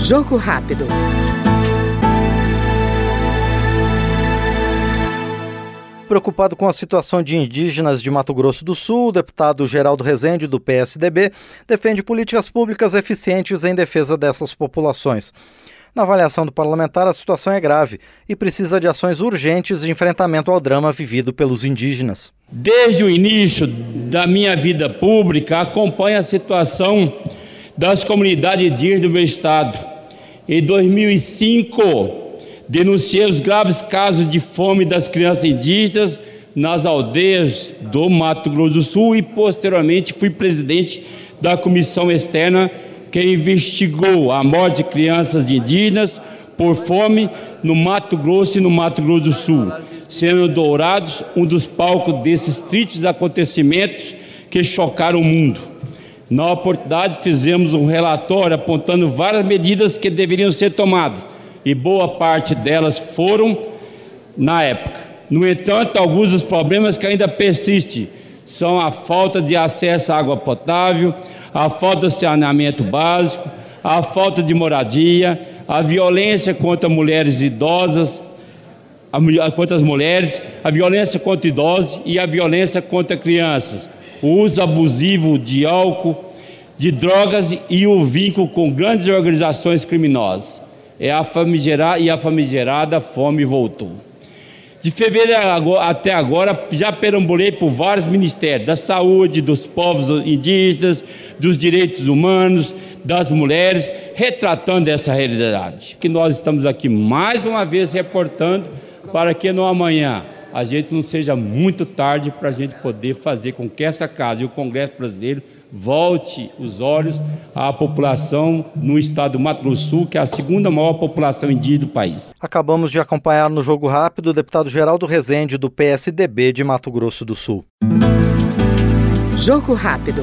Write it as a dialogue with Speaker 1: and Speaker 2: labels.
Speaker 1: Jogo rápido.
Speaker 2: Preocupado com a situação de indígenas de Mato Grosso do Sul, o deputado Geraldo Rezende, do PSDB, defende políticas públicas eficientes em defesa dessas populações. Na avaliação do parlamentar, a situação é grave e precisa de ações urgentes de enfrentamento ao drama vivido pelos indígenas.
Speaker 3: Desde o início da minha vida pública, acompanho a situação das comunidades indígenas do meu estado. Em 2005, Denunciei os graves casos de fome das crianças indígenas nas aldeias do Mato Grosso do Sul e, posteriormente, fui presidente da comissão externa que investigou a morte de crianças indígenas por fome no Mato Grosso e no Mato Grosso do Sul, sendo Dourados um dos palcos desses tristes acontecimentos que chocaram o mundo. Na oportunidade, fizemos um relatório apontando várias medidas que deveriam ser tomadas e boa parte delas foram na época. No entanto, alguns dos problemas que ainda persistem são a falta de acesso à água potável, a falta de saneamento básico, a falta de moradia, a violência contra mulheres idosas, a, contra as mulheres, a violência contra idosos e a violência contra crianças, o uso abusivo de álcool, de drogas e o vínculo com grandes organizações criminosas é a famigerada e a famigerada fome voltou. De fevereiro até agora, já perambulei por vários ministérios, da saúde, dos povos indígenas, dos direitos humanos, das mulheres, retratando essa realidade. Que nós estamos aqui mais uma vez reportando para que no amanhã a gente não seja muito tarde para a gente poder fazer com que essa casa e o Congresso Brasileiro volte os olhos à população no estado do Mato Grosso do Sul, que é a segunda maior população indígena do país.
Speaker 2: Acabamos de acompanhar no Jogo Rápido o deputado Geraldo Rezende, do PSDB de Mato Grosso do Sul.
Speaker 1: Jogo Rápido.